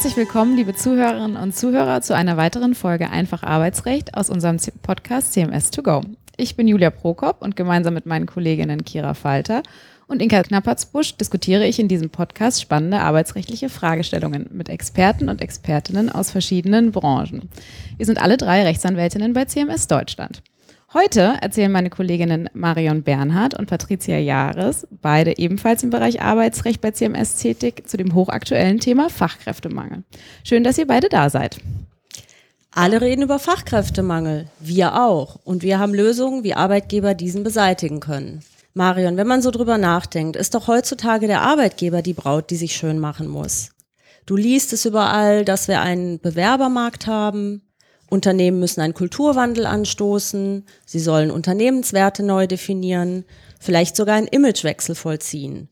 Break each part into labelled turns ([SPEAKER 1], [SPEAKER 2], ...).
[SPEAKER 1] Herzlich willkommen, liebe Zuhörerinnen und Zuhörer, zu einer weiteren Folge Einfach Arbeitsrecht aus unserem Podcast CMS 2 go. Ich bin Julia Prokop und gemeinsam mit meinen Kolleginnen Kira Falter und Inka Knappertsbusch diskutiere ich in diesem Podcast spannende arbeitsrechtliche Fragestellungen mit Experten und Expertinnen aus verschiedenen Branchen. Wir sind alle drei Rechtsanwältinnen bei CMS Deutschland. Heute erzählen meine Kolleginnen Marion Bernhard und Patricia Jahres, beide ebenfalls im Bereich Arbeitsrecht bei CMS tätig, zu dem hochaktuellen Thema Fachkräftemangel. Schön, dass ihr beide da seid.
[SPEAKER 2] Alle reden über Fachkräftemangel, wir auch. Und wir haben Lösungen, wie Arbeitgeber diesen beseitigen können. Marion, wenn man so drüber nachdenkt, ist doch heutzutage der Arbeitgeber die Braut, die sich schön machen muss. Du liest es überall, dass wir einen Bewerbermarkt haben, Unternehmen müssen einen Kulturwandel anstoßen, sie sollen Unternehmenswerte neu definieren, vielleicht sogar einen Imagewechsel vollziehen.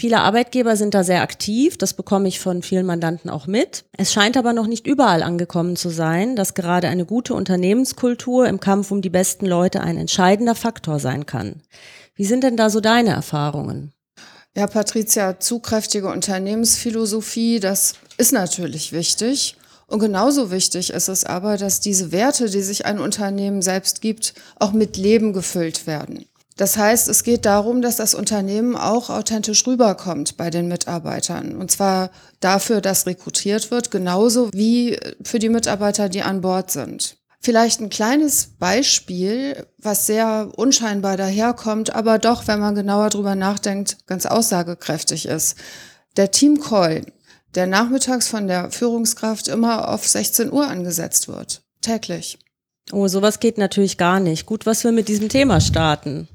[SPEAKER 2] Viele Arbeitgeber sind da sehr aktiv, das bekomme ich von vielen Mandanten auch mit. Es scheint aber noch nicht überall angekommen zu sein, dass gerade eine gute Unternehmenskultur im Kampf um die besten Leute ein entscheidender Faktor sein kann. Wie sind denn da so deine Erfahrungen?
[SPEAKER 3] Ja, Patricia, zugkräftige Unternehmensphilosophie, das ist natürlich wichtig. Und genauso wichtig ist es aber, dass diese Werte, die sich ein Unternehmen selbst gibt, auch mit Leben gefüllt werden. Das heißt, es geht darum, dass das Unternehmen auch authentisch rüberkommt bei den Mitarbeitern. Und zwar dafür, dass rekrutiert wird, genauso wie für die Mitarbeiter, die an Bord sind. Vielleicht ein kleines Beispiel, was sehr unscheinbar daherkommt, aber doch, wenn man genauer drüber nachdenkt, ganz aussagekräftig ist. Der Team Call der nachmittags von der Führungskraft immer auf 16 Uhr angesetzt wird. Täglich.
[SPEAKER 2] Oh, sowas geht natürlich gar nicht. Gut, was wir mit diesem Thema starten.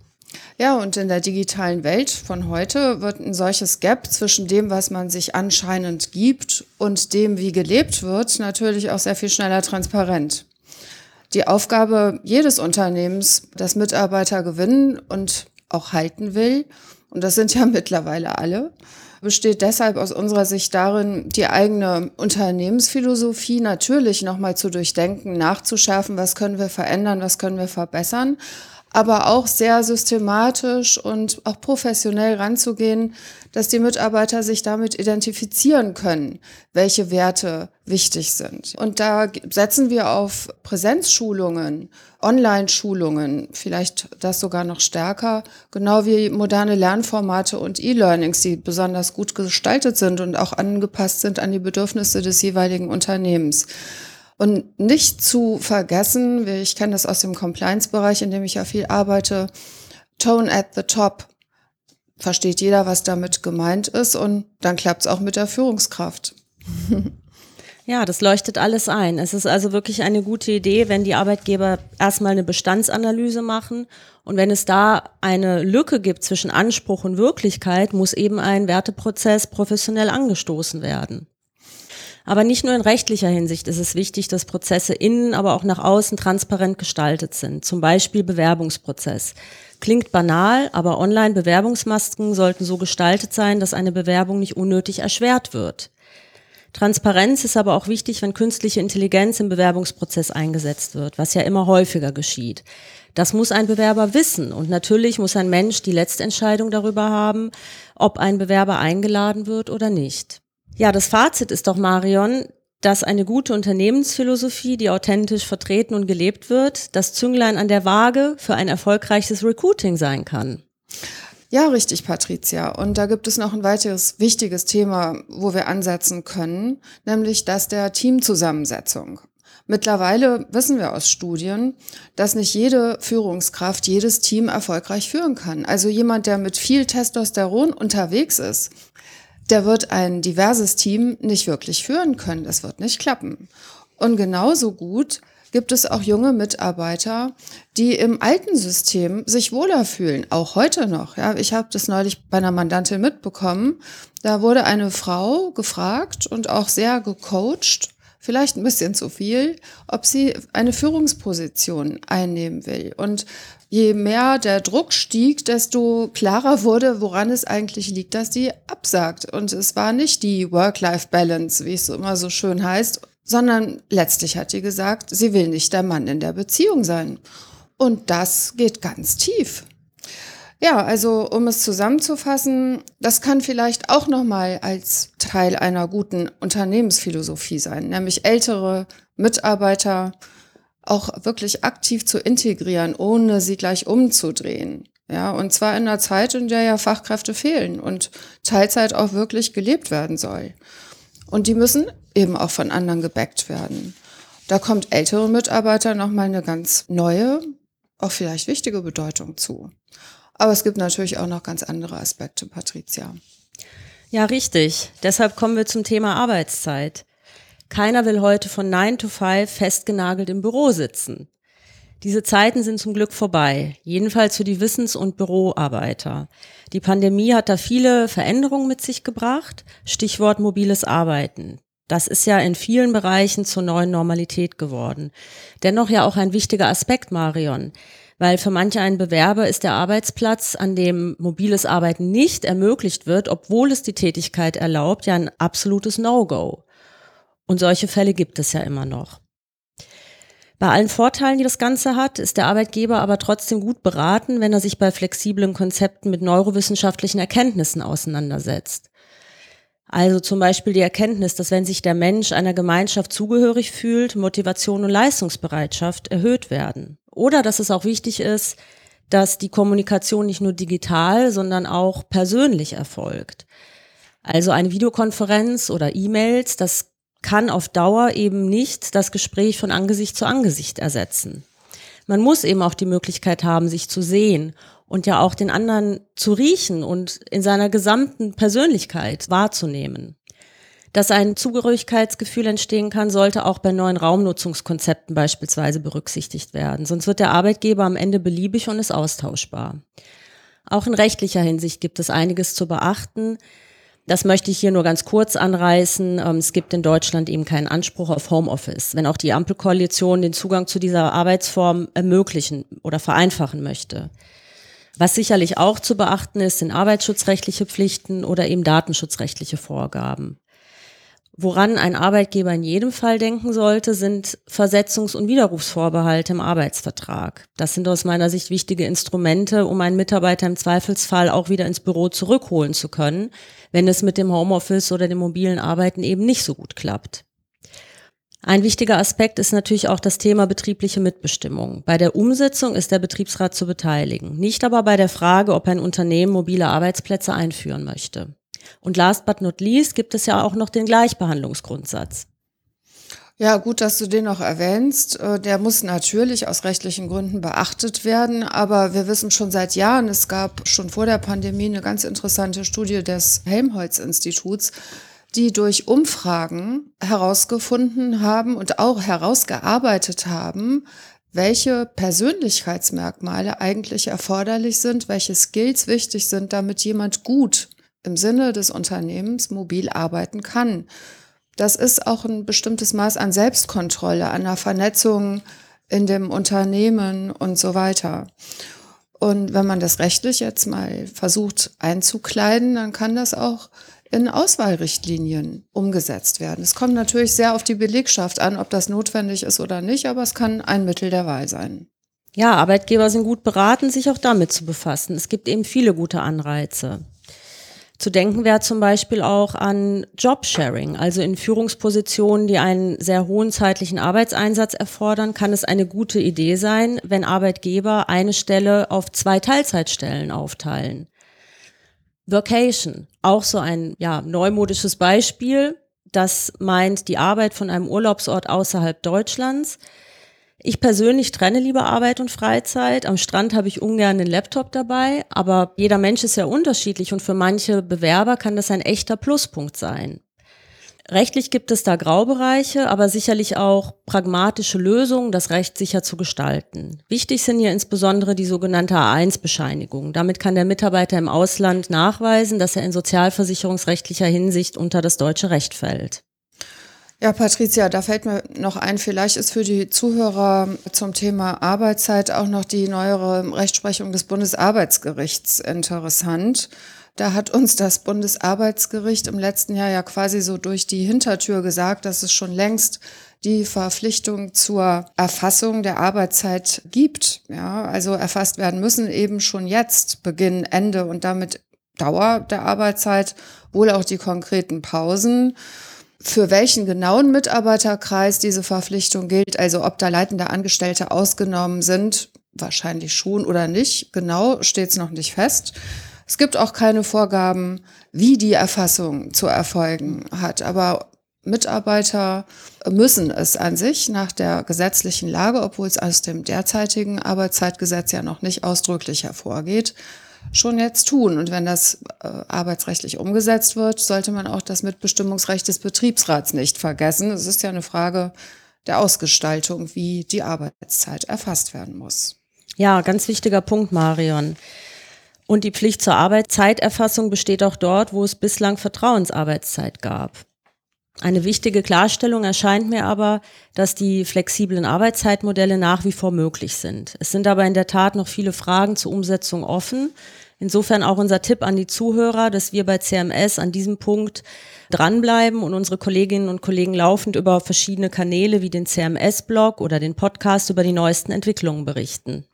[SPEAKER 3] Ja, und in der digitalen Welt von heute wird ein solches Gap zwischen dem, was man sich anscheinend gibt und dem, wie gelebt wird, natürlich auch sehr viel schneller transparent. Die Aufgabe jedes Unternehmens, das Mitarbeiter gewinnen und auch halten will, und das sind ja mittlerweile alle, besteht deshalb aus unserer Sicht darin, die eigene Unternehmensphilosophie natürlich nochmal zu durchdenken, nachzuschärfen, was können wir verändern, was können wir verbessern, aber auch sehr systematisch und auch professionell ranzugehen, dass die Mitarbeiter sich damit identifizieren können, welche Werte wichtig sind. Und da setzen wir auf Präsenzschulungen, Online-Schulungen, vielleicht das sogar noch stärker, genau wie moderne Lernformate und E-Learnings, die besonders gut gestaltet sind und auch angepasst sind an die Bedürfnisse des jeweiligen Unternehmens. Und nicht zu vergessen, ich kenne das aus dem Compliance-Bereich, in dem ich ja viel arbeite, Tone at the top. Versteht jeder, was damit gemeint ist und dann klappt es auch mit der Führungskraft.
[SPEAKER 2] Ja, das leuchtet alles ein. Es ist also wirklich eine gute Idee, wenn die Arbeitgeber erstmal eine Bestandsanalyse machen und wenn es da eine Lücke gibt zwischen Anspruch und Wirklichkeit, muss eben ein Werteprozess professionell angestoßen werden. Aber nicht nur in rechtlicher Hinsicht ist es wichtig, dass Prozesse innen, aber auch nach außen transparent gestaltet sind. Zum Beispiel Bewerbungsprozess. Klingt banal, aber Online-Bewerbungsmasken sollten so gestaltet sein, dass eine Bewerbung nicht unnötig erschwert wird. Transparenz ist aber auch wichtig, wenn künstliche Intelligenz im Bewerbungsprozess eingesetzt wird, was ja immer häufiger geschieht. Das muss ein Bewerber wissen und natürlich muss ein Mensch die letzte Entscheidung darüber haben, ob ein Bewerber eingeladen wird oder nicht. Ja, das Fazit ist doch, Marion, dass eine gute Unternehmensphilosophie, die authentisch vertreten und gelebt wird, das Zünglein an der Waage für ein erfolgreiches Recruiting sein kann.
[SPEAKER 3] Ja, richtig, Patricia. Und da gibt es noch ein weiteres wichtiges Thema, wo wir ansetzen können, nämlich das der Teamzusammensetzung. Mittlerweile wissen wir aus Studien, dass nicht jede Führungskraft jedes Team erfolgreich führen kann. Also jemand, der mit viel Testosteron unterwegs ist, der wird ein diverses Team nicht wirklich führen können. Das wird nicht klappen. Und genauso gut gibt es auch junge Mitarbeiter, die im alten System sich wohler fühlen, auch heute noch. Ja, ich habe das neulich bei einer Mandantin mitbekommen. Da wurde eine Frau gefragt und auch sehr gecoacht, vielleicht ein bisschen zu viel, ob sie eine Führungsposition einnehmen will. Und je mehr der Druck stieg, desto klarer wurde, woran es eigentlich liegt, dass die absagt. Und es war nicht die Work-Life-Balance, wie es immer so schön heißt, sondern letztlich hat die gesagt, sie will nicht der Mann in der Beziehung sein. Und das geht ganz tief. Ja, also um es zusammenzufassen, das kann vielleicht auch nochmal als Teil einer guten Unternehmensphilosophie sein, nämlich ältere Mitarbeiter auch wirklich aktiv zu integrieren, ohne sie gleich umzudrehen. Ja, und zwar in einer Zeit, in der ja Fachkräfte fehlen und Teilzeit auch wirklich gelebt werden soll. Und die müssen eben auch von anderen gebackt werden. Da kommt ältere Mitarbeiter nochmal eine ganz neue, auch vielleicht wichtige Bedeutung zu. Aber es gibt natürlich auch noch ganz andere Aspekte, Patricia.
[SPEAKER 2] Ja, richtig. Deshalb kommen wir zum Thema Arbeitszeit. Keiner will heute von 9 to 5 festgenagelt im Büro sitzen. Diese Zeiten sind zum Glück vorbei, jedenfalls für die Wissens- und Büroarbeiter. Die Pandemie hat da viele Veränderungen mit sich gebracht, Stichwort mobiles Arbeiten. Das ist ja in vielen Bereichen zur neuen Normalität geworden. Dennoch ja auch ein wichtiger Aspekt, Marion weil für manche einen Bewerber ist der Arbeitsplatz, an dem mobiles Arbeiten nicht ermöglicht wird, obwohl es die Tätigkeit erlaubt, ja ein absolutes No-Go. Und solche Fälle gibt es ja immer noch. Bei allen Vorteilen, die das Ganze hat, ist der Arbeitgeber aber trotzdem gut beraten, wenn er sich bei flexiblen Konzepten mit neurowissenschaftlichen Erkenntnissen auseinandersetzt. Also zum Beispiel die Erkenntnis, dass wenn sich der Mensch einer Gemeinschaft zugehörig fühlt, Motivation und Leistungsbereitschaft erhöht werden. Oder dass es auch wichtig ist, dass die Kommunikation nicht nur digital, sondern auch persönlich erfolgt. Also eine Videokonferenz oder E-Mails, das kann auf Dauer eben nicht das Gespräch von Angesicht zu Angesicht ersetzen. Man muss eben auch die Möglichkeit haben, sich zu sehen und ja auch den anderen zu riechen und in seiner gesamten Persönlichkeit wahrzunehmen. Dass ein Zugehörigkeitsgefühl entstehen kann, sollte auch bei neuen Raumnutzungskonzepten beispielsweise berücksichtigt werden. Sonst wird der Arbeitgeber am Ende beliebig und ist austauschbar. Auch in rechtlicher Hinsicht gibt es einiges zu beachten. Das möchte ich hier nur ganz kurz anreißen. Ähm, es gibt in Deutschland eben keinen Anspruch auf Homeoffice, wenn auch die Ampelkoalition den Zugang zu dieser Arbeitsform ermöglichen oder vereinfachen möchte. Was sicherlich auch zu beachten ist, sind arbeitsschutzrechtliche Pflichten oder eben datenschutzrechtliche Vorgaben. Woran ein Arbeitgeber in jedem Fall denken sollte, sind Versetzungs- und Widerrufsvorbehalte im Arbeitsvertrag. Das sind aus meiner Sicht wichtige Instrumente, um einen Mitarbeiter im Zweifelsfall auch wieder ins Büro zurückholen zu können, wenn es mit dem Homeoffice oder dem mobilen Arbeiten eben nicht so gut klappt. Ein wichtiger Aspekt ist natürlich auch das Thema betriebliche Mitbestimmung. Bei der Umsetzung ist der Betriebsrat zu beteiligen, nicht aber bei der Frage, ob ein Unternehmen mobile Arbeitsplätze einführen möchte. Und last but not least gibt es ja auch noch den Gleichbehandlungsgrundsatz.
[SPEAKER 3] Ja, gut, dass du den noch erwähnst. Äh, der muss natürlich aus rechtlichen Gründen beachtet werden, aber wir wissen schon seit Jahren, es gab schon vor der Pandemie eine ganz interessante Studie des Helmholtz-Instituts, die durch Umfragen herausgefunden haben und auch herausgearbeitet haben, welche Persönlichkeitsmerkmale eigentlich erforderlich sind, welche Skills wichtig sind, damit jemand gut im Sinne des Unternehmens mobil arbeiten kann. Das ist auch ein bestimmtes Maß an Selbstkontrolle, an der Vernetzung in dem Unternehmen und so weiter. Und wenn man das rechtlich jetzt mal versucht einzukleiden, dann kann das auch in Auswahlrichtlinien umgesetzt werden. Es kommt natürlich sehr auf die Belegschaft an, ob das notwendig ist oder nicht, aber es kann ein Mittel der Wahl sein.
[SPEAKER 2] Ja, Arbeitgeber sind gut beraten, sich auch damit zu befassen. Es gibt eben viele gute Anreize. Zu denken wäre zum Beispiel auch an Jobsharing, also in Führungspositionen, die einen sehr hohen zeitlichen Arbeitseinsatz erfordern, kann es eine gute Idee sein, wenn Arbeitgeber eine Stelle auf zwei Teilzeitstellen aufteilen. Vacation, auch so ein ja, neumodisches Beispiel, das meint die Arbeit von einem Urlaubsort außerhalb Deutschlands. Ich persönlich trenne lieber Arbeit und Freizeit. Am Strand habe ich ungern den Laptop dabei, aber jeder Mensch ist ja unterschiedlich und für manche Bewerber kann das ein echter Pluspunkt sein. Rechtlich gibt es da Graubereiche, aber sicherlich auch pragmatische Lösungen, das Recht sicher zu gestalten. Wichtig sind hier insbesondere die sogenannte A1-Bescheinigung. Damit kann der Mitarbeiter im Ausland nachweisen, dass er in sozialversicherungsrechtlicher Hinsicht unter das deutsche Recht fällt.
[SPEAKER 3] Ja, Patricia, da fällt mir noch ein, vielleicht ist für die Zuhörer zum Thema Arbeitszeit auch noch die neuere Rechtsprechung des Bundesarbeitsgerichts interessant. Da hat uns das Bundesarbeitsgericht im letzten Jahr ja quasi so durch die Hintertür gesagt, dass es schon längst die Verpflichtung zur Erfassung der Arbeitszeit gibt. Ja, also erfasst werden müssen eben schon jetzt Beginn, Ende und damit Dauer der Arbeitszeit, wohl auch die konkreten Pausen. Für welchen genauen Mitarbeiterkreis diese Verpflichtung gilt, also ob da leitende Angestellte ausgenommen sind, wahrscheinlich schon oder nicht, genau steht es noch nicht fest. Es gibt auch keine Vorgaben, wie die Erfassung zu erfolgen hat. Aber Mitarbeiter müssen es an sich nach der gesetzlichen Lage, obwohl es aus dem derzeitigen Arbeitszeitgesetz ja noch nicht ausdrücklich hervorgeht, schon jetzt tun. Und wenn das äh, arbeitsrechtlich umgesetzt wird, sollte man auch das Mitbestimmungsrecht des Betriebsrats nicht vergessen. Es ist ja eine Frage der Ausgestaltung, wie die Arbeitszeit erfasst werden muss.
[SPEAKER 2] Ja, ganz wichtiger Punkt, Marion. Und die Pflicht zur Arbeitszeiterfassung besteht auch dort, wo es bislang Vertrauensarbeitszeit gab. Eine wichtige Klarstellung erscheint mir aber, dass die flexiblen Arbeitszeitmodelle nach wie vor möglich sind. Es sind aber in der Tat noch viele Fragen zur Umsetzung offen. Insofern auch unser Tipp an die Zuhörer, dass wir bei CMS an diesem Punkt dranbleiben und unsere Kolleginnen und Kollegen laufend über verschiedene Kanäle wie den CMS-Blog oder den Podcast über die neuesten Entwicklungen berichten.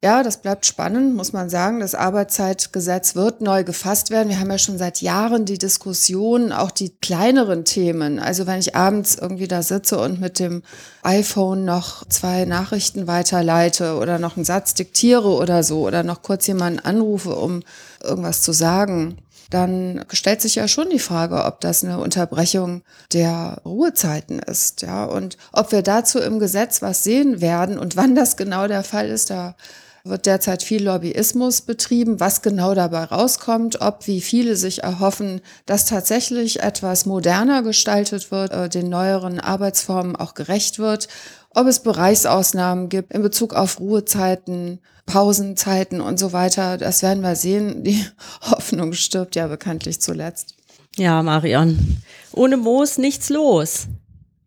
[SPEAKER 3] Ja, das bleibt spannend, muss man sagen. Das Arbeitszeitgesetz wird neu gefasst werden. Wir haben ja schon seit Jahren die Diskussion, auch die kleineren Themen. Also wenn ich abends irgendwie da sitze und mit dem iPhone noch zwei Nachrichten weiterleite oder noch einen Satz diktiere oder so oder noch kurz jemanden anrufe, um irgendwas zu sagen, dann stellt sich ja schon die Frage, ob das eine Unterbrechung der Ruhezeiten ist, ja, und ob wir dazu im Gesetz was sehen werden und wann das genau der Fall ist, da wird derzeit viel Lobbyismus betrieben, was genau dabei rauskommt, ob wie viele sich erhoffen, dass tatsächlich etwas moderner gestaltet wird, äh, den neueren Arbeitsformen auch gerecht wird, ob es Bereichsausnahmen gibt in Bezug auf Ruhezeiten, Pausenzeiten und so weiter. Das werden wir sehen. Die Hoffnung stirbt ja bekanntlich zuletzt.
[SPEAKER 2] Ja, Marion. Ohne Moos nichts los.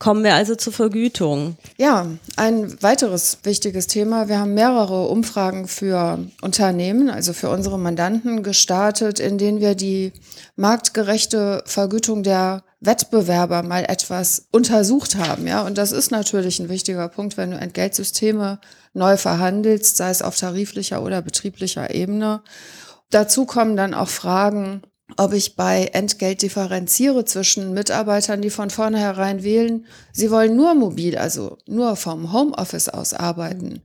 [SPEAKER 2] Kommen wir also zur Vergütung.
[SPEAKER 3] Ja, ein weiteres wichtiges Thema. Wir haben mehrere Umfragen für Unternehmen, also für unsere Mandanten gestartet, in denen wir die marktgerechte Vergütung der Wettbewerber mal etwas untersucht haben. Ja, und das ist natürlich ein wichtiger Punkt, wenn du Entgeltsysteme neu verhandelst, sei es auf tariflicher oder betrieblicher Ebene. Dazu kommen dann auch Fragen, ob ich bei Entgelt differenziere zwischen Mitarbeitern, die von vornherein wählen, sie wollen nur mobil, also nur vom Homeoffice aus arbeiten.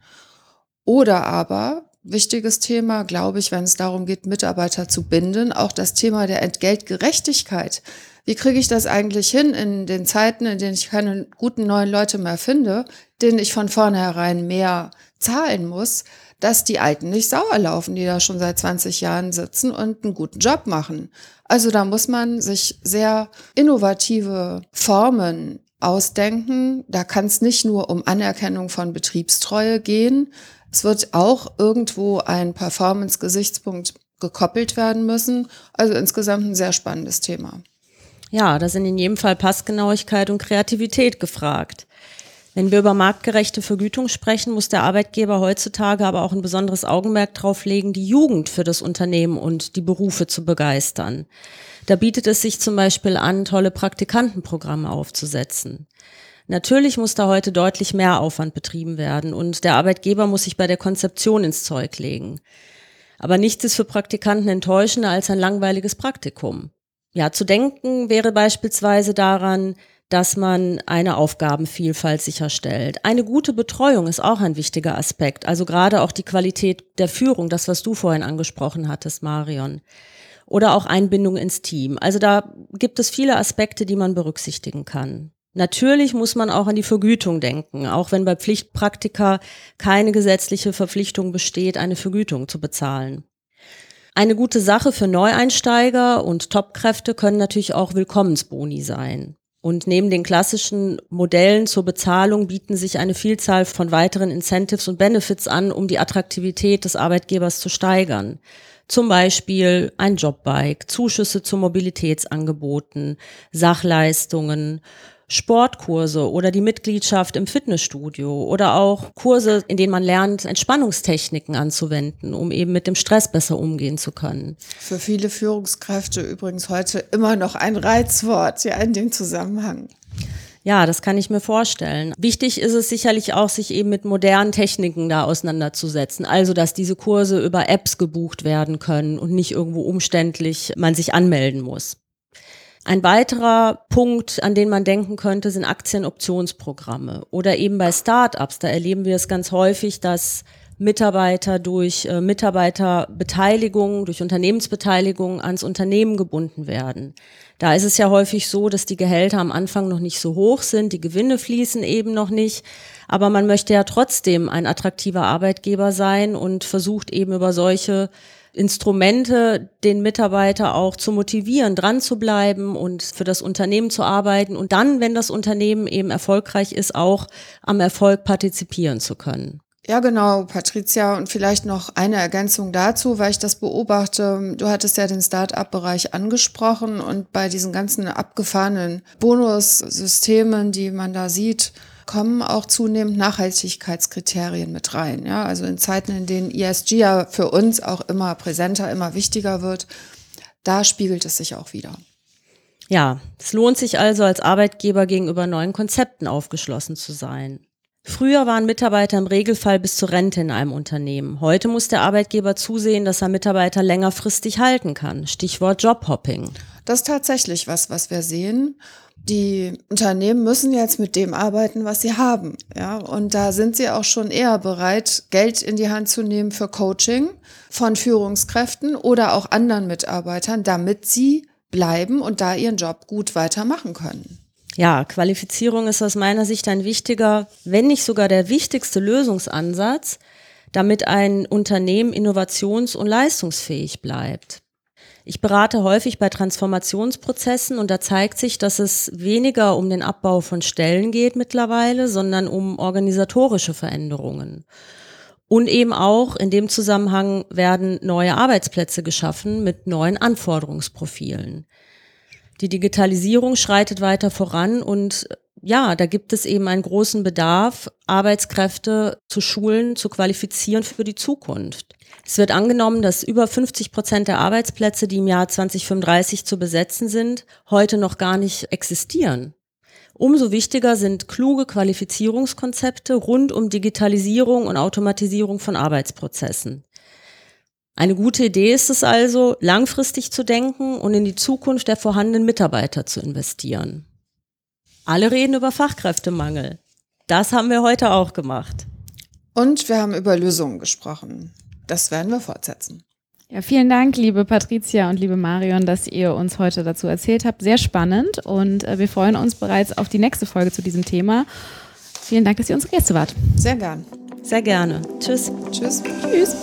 [SPEAKER 3] Oder aber, wichtiges Thema, glaube ich, wenn es darum geht, Mitarbeiter zu binden, auch das Thema der Entgeltgerechtigkeit. Wie kriege ich das eigentlich hin in den Zeiten, in denen ich keine guten neuen Leute mehr finde, denen ich von vornherein mehr zahlen muss? Dass die Alten nicht sauer laufen, die da schon seit 20 Jahren sitzen und einen guten Job machen. Also da muss man sich sehr innovative Formen ausdenken. Da kann es nicht nur um Anerkennung von Betriebstreue gehen. Es wird auch irgendwo ein Performance-Gesichtspunkt gekoppelt werden müssen. Also insgesamt ein sehr spannendes Thema.
[SPEAKER 2] Ja, da sind in jedem Fall Passgenauigkeit und Kreativität gefragt. Wenn wir über marktgerechte Vergütung sprechen, muss der Arbeitgeber heutzutage aber auch ein besonderes Augenmerk darauf legen, die Jugend für das Unternehmen und die Berufe zu begeistern. Da bietet es sich zum Beispiel an, tolle Praktikantenprogramme aufzusetzen. Natürlich muss da heute deutlich mehr Aufwand betrieben werden und der Arbeitgeber muss sich bei der Konzeption ins Zeug legen. Aber nichts ist für Praktikanten enttäuschender als ein langweiliges Praktikum. Ja, zu denken wäre beispielsweise daran, dass man eine Aufgabenvielfalt sicherstellt. Eine gute Betreuung ist auch ein wichtiger Aspekt, also gerade auch die Qualität der Führung, das, was du vorhin angesprochen hattest, Marion. Oder auch Einbindung ins Team. Also da gibt es viele Aspekte, die man berücksichtigen kann. Natürlich muss man auch an die Vergütung denken, auch wenn bei Pflichtpraktika keine gesetzliche Verpflichtung besteht, eine Vergütung zu bezahlen. Eine gute Sache für Neueinsteiger und Topkräfte können natürlich auch Willkommensboni sein. Und neben den klassischen Modellen zur Bezahlung bieten sich eine Vielzahl von weiteren Incentives und Benefits an, um die Attraktivität des Arbeitgebers zu steigern. Zum Beispiel ein Jobbike, Zuschüsse zu Mobilitätsangeboten, Sachleistungen, Sportkurse oder die Mitgliedschaft im Fitnessstudio oder auch Kurse, in denen man lernt, Entspannungstechniken anzuwenden, um eben mit dem Stress besser umgehen zu können.
[SPEAKER 3] Für viele Führungskräfte übrigens heute immer noch ein Reizwort, ja, in dem Zusammenhang.
[SPEAKER 2] Ja, das kann ich mir vorstellen. Wichtig ist es sicherlich auch, sich eben mit modernen Techniken da auseinanderzusetzen. Also, dass diese Kurse über Apps gebucht werden können und nicht irgendwo umständlich man sich anmelden muss. Ein weiterer Punkt, an den man denken könnte, sind Aktienoptionsprogramme oder eben bei Startups. Da erleben wir es ganz häufig, dass Mitarbeiter durch äh, Mitarbeiterbeteiligung, durch Unternehmensbeteiligung ans Unternehmen gebunden werden. Da ist es ja häufig so, dass die Gehälter am Anfang noch nicht so hoch sind, die Gewinne fließen eben noch nicht, aber man möchte ja trotzdem ein attraktiver Arbeitgeber sein und versucht eben über solche Instrumente den Mitarbeiter auch zu motivieren, dran zu bleiben und für das Unternehmen zu arbeiten und dann, wenn das Unternehmen eben erfolgreich ist, auch am Erfolg partizipieren zu können.
[SPEAKER 3] Ja, genau, Patricia. Und vielleicht noch eine Ergänzung dazu, weil ich das beobachte. Du hattest ja den Start-up-Bereich angesprochen und bei diesen ganzen abgefahrenen Bonussystemen, die man da sieht, kommen auch zunehmend Nachhaltigkeitskriterien mit rein. Ja, also in Zeiten, in denen ESG ja für uns auch immer präsenter, immer wichtiger wird, da spiegelt es sich auch wieder.
[SPEAKER 2] Ja, es lohnt sich also als Arbeitgeber gegenüber neuen Konzepten aufgeschlossen zu sein. Früher waren Mitarbeiter im Regelfall bis zur Rente in einem Unternehmen. Heute muss der Arbeitgeber zusehen, dass er Mitarbeiter längerfristig halten kann. Stichwort Jobhopping.
[SPEAKER 3] Das ist tatsächlich was, was wir sehen. Die Unternehmen müssen jetzt mit dem arbeiten, was sie haben. Ja, und da sind sie auch schon eher bereit, Geld in die Hand zu nehmen für Coaching von Führungskräften oder auch anderen Mitarbeitern, damit sie bleiben und da ihren Job gut weitermachen können.
[SPEAKER 2] Ja, Qualifizierung ist aus meiner Sicht ein wichtiger, wenn nicht sogar der wichtigste Lösungsansatz, damit ein Unternehmen innovations- und leistungsfähig bleibt. Ich berate häufig bei Transformationsprozessen und da zeigt sich, dass es weniger um den Abbau von Stellen geht mittlerweile, sondern um organisatorische Veränderungen. Und eben auch in dem Zusammenhang werden neue Arbeitsplätze geschaffen mit neuen Anforderungsprofilen. Die Digitalisierung schreitet weiter voran und ja, da gibt es eben einen großen Bedarf, Arbeitskräfte zu schulen, zu qualifizieren für die Zukunft. Es wird angenommen, dass über 50 Prozent der Arbeitsplätze, die im Jahr 2035 zu besetzen sind, heute noch gar nicht existieren. Umso wichtiger sind kluge Qualifizierungskonzepte rund um Digitalisierung und Automatisierung von Arbeitsprozessen. Eine gute Idee ist es also, langfristig zu denken und in die Zukunft der vorhandenen Mitarbeiter zu investieren. Alle reden über Fachkräftemangel. Das haben wir heute auch gemacht.
[SPEAKER 3] Und wir haben über Lösungen gesprochen. Das werden wir fortsetzen.
[SPEAKER 1] Ja, vielen Dank, liebe Patricia und liebe Marion, dass ihr uns heute dazu erzählt habt. Sehr spannend und äh, wir freuen uns bereits auf die nächste Folge zu diesem Thema. Vielen Dank, dass ihr unsere Gäste wart.
[SPEAKER 3] Sehr gern.
[SPEAKER 2] Sehr gerne. Tschüss.
[SPEAKER 3] Tschüss.
[SPEAKER 1] Tschüss.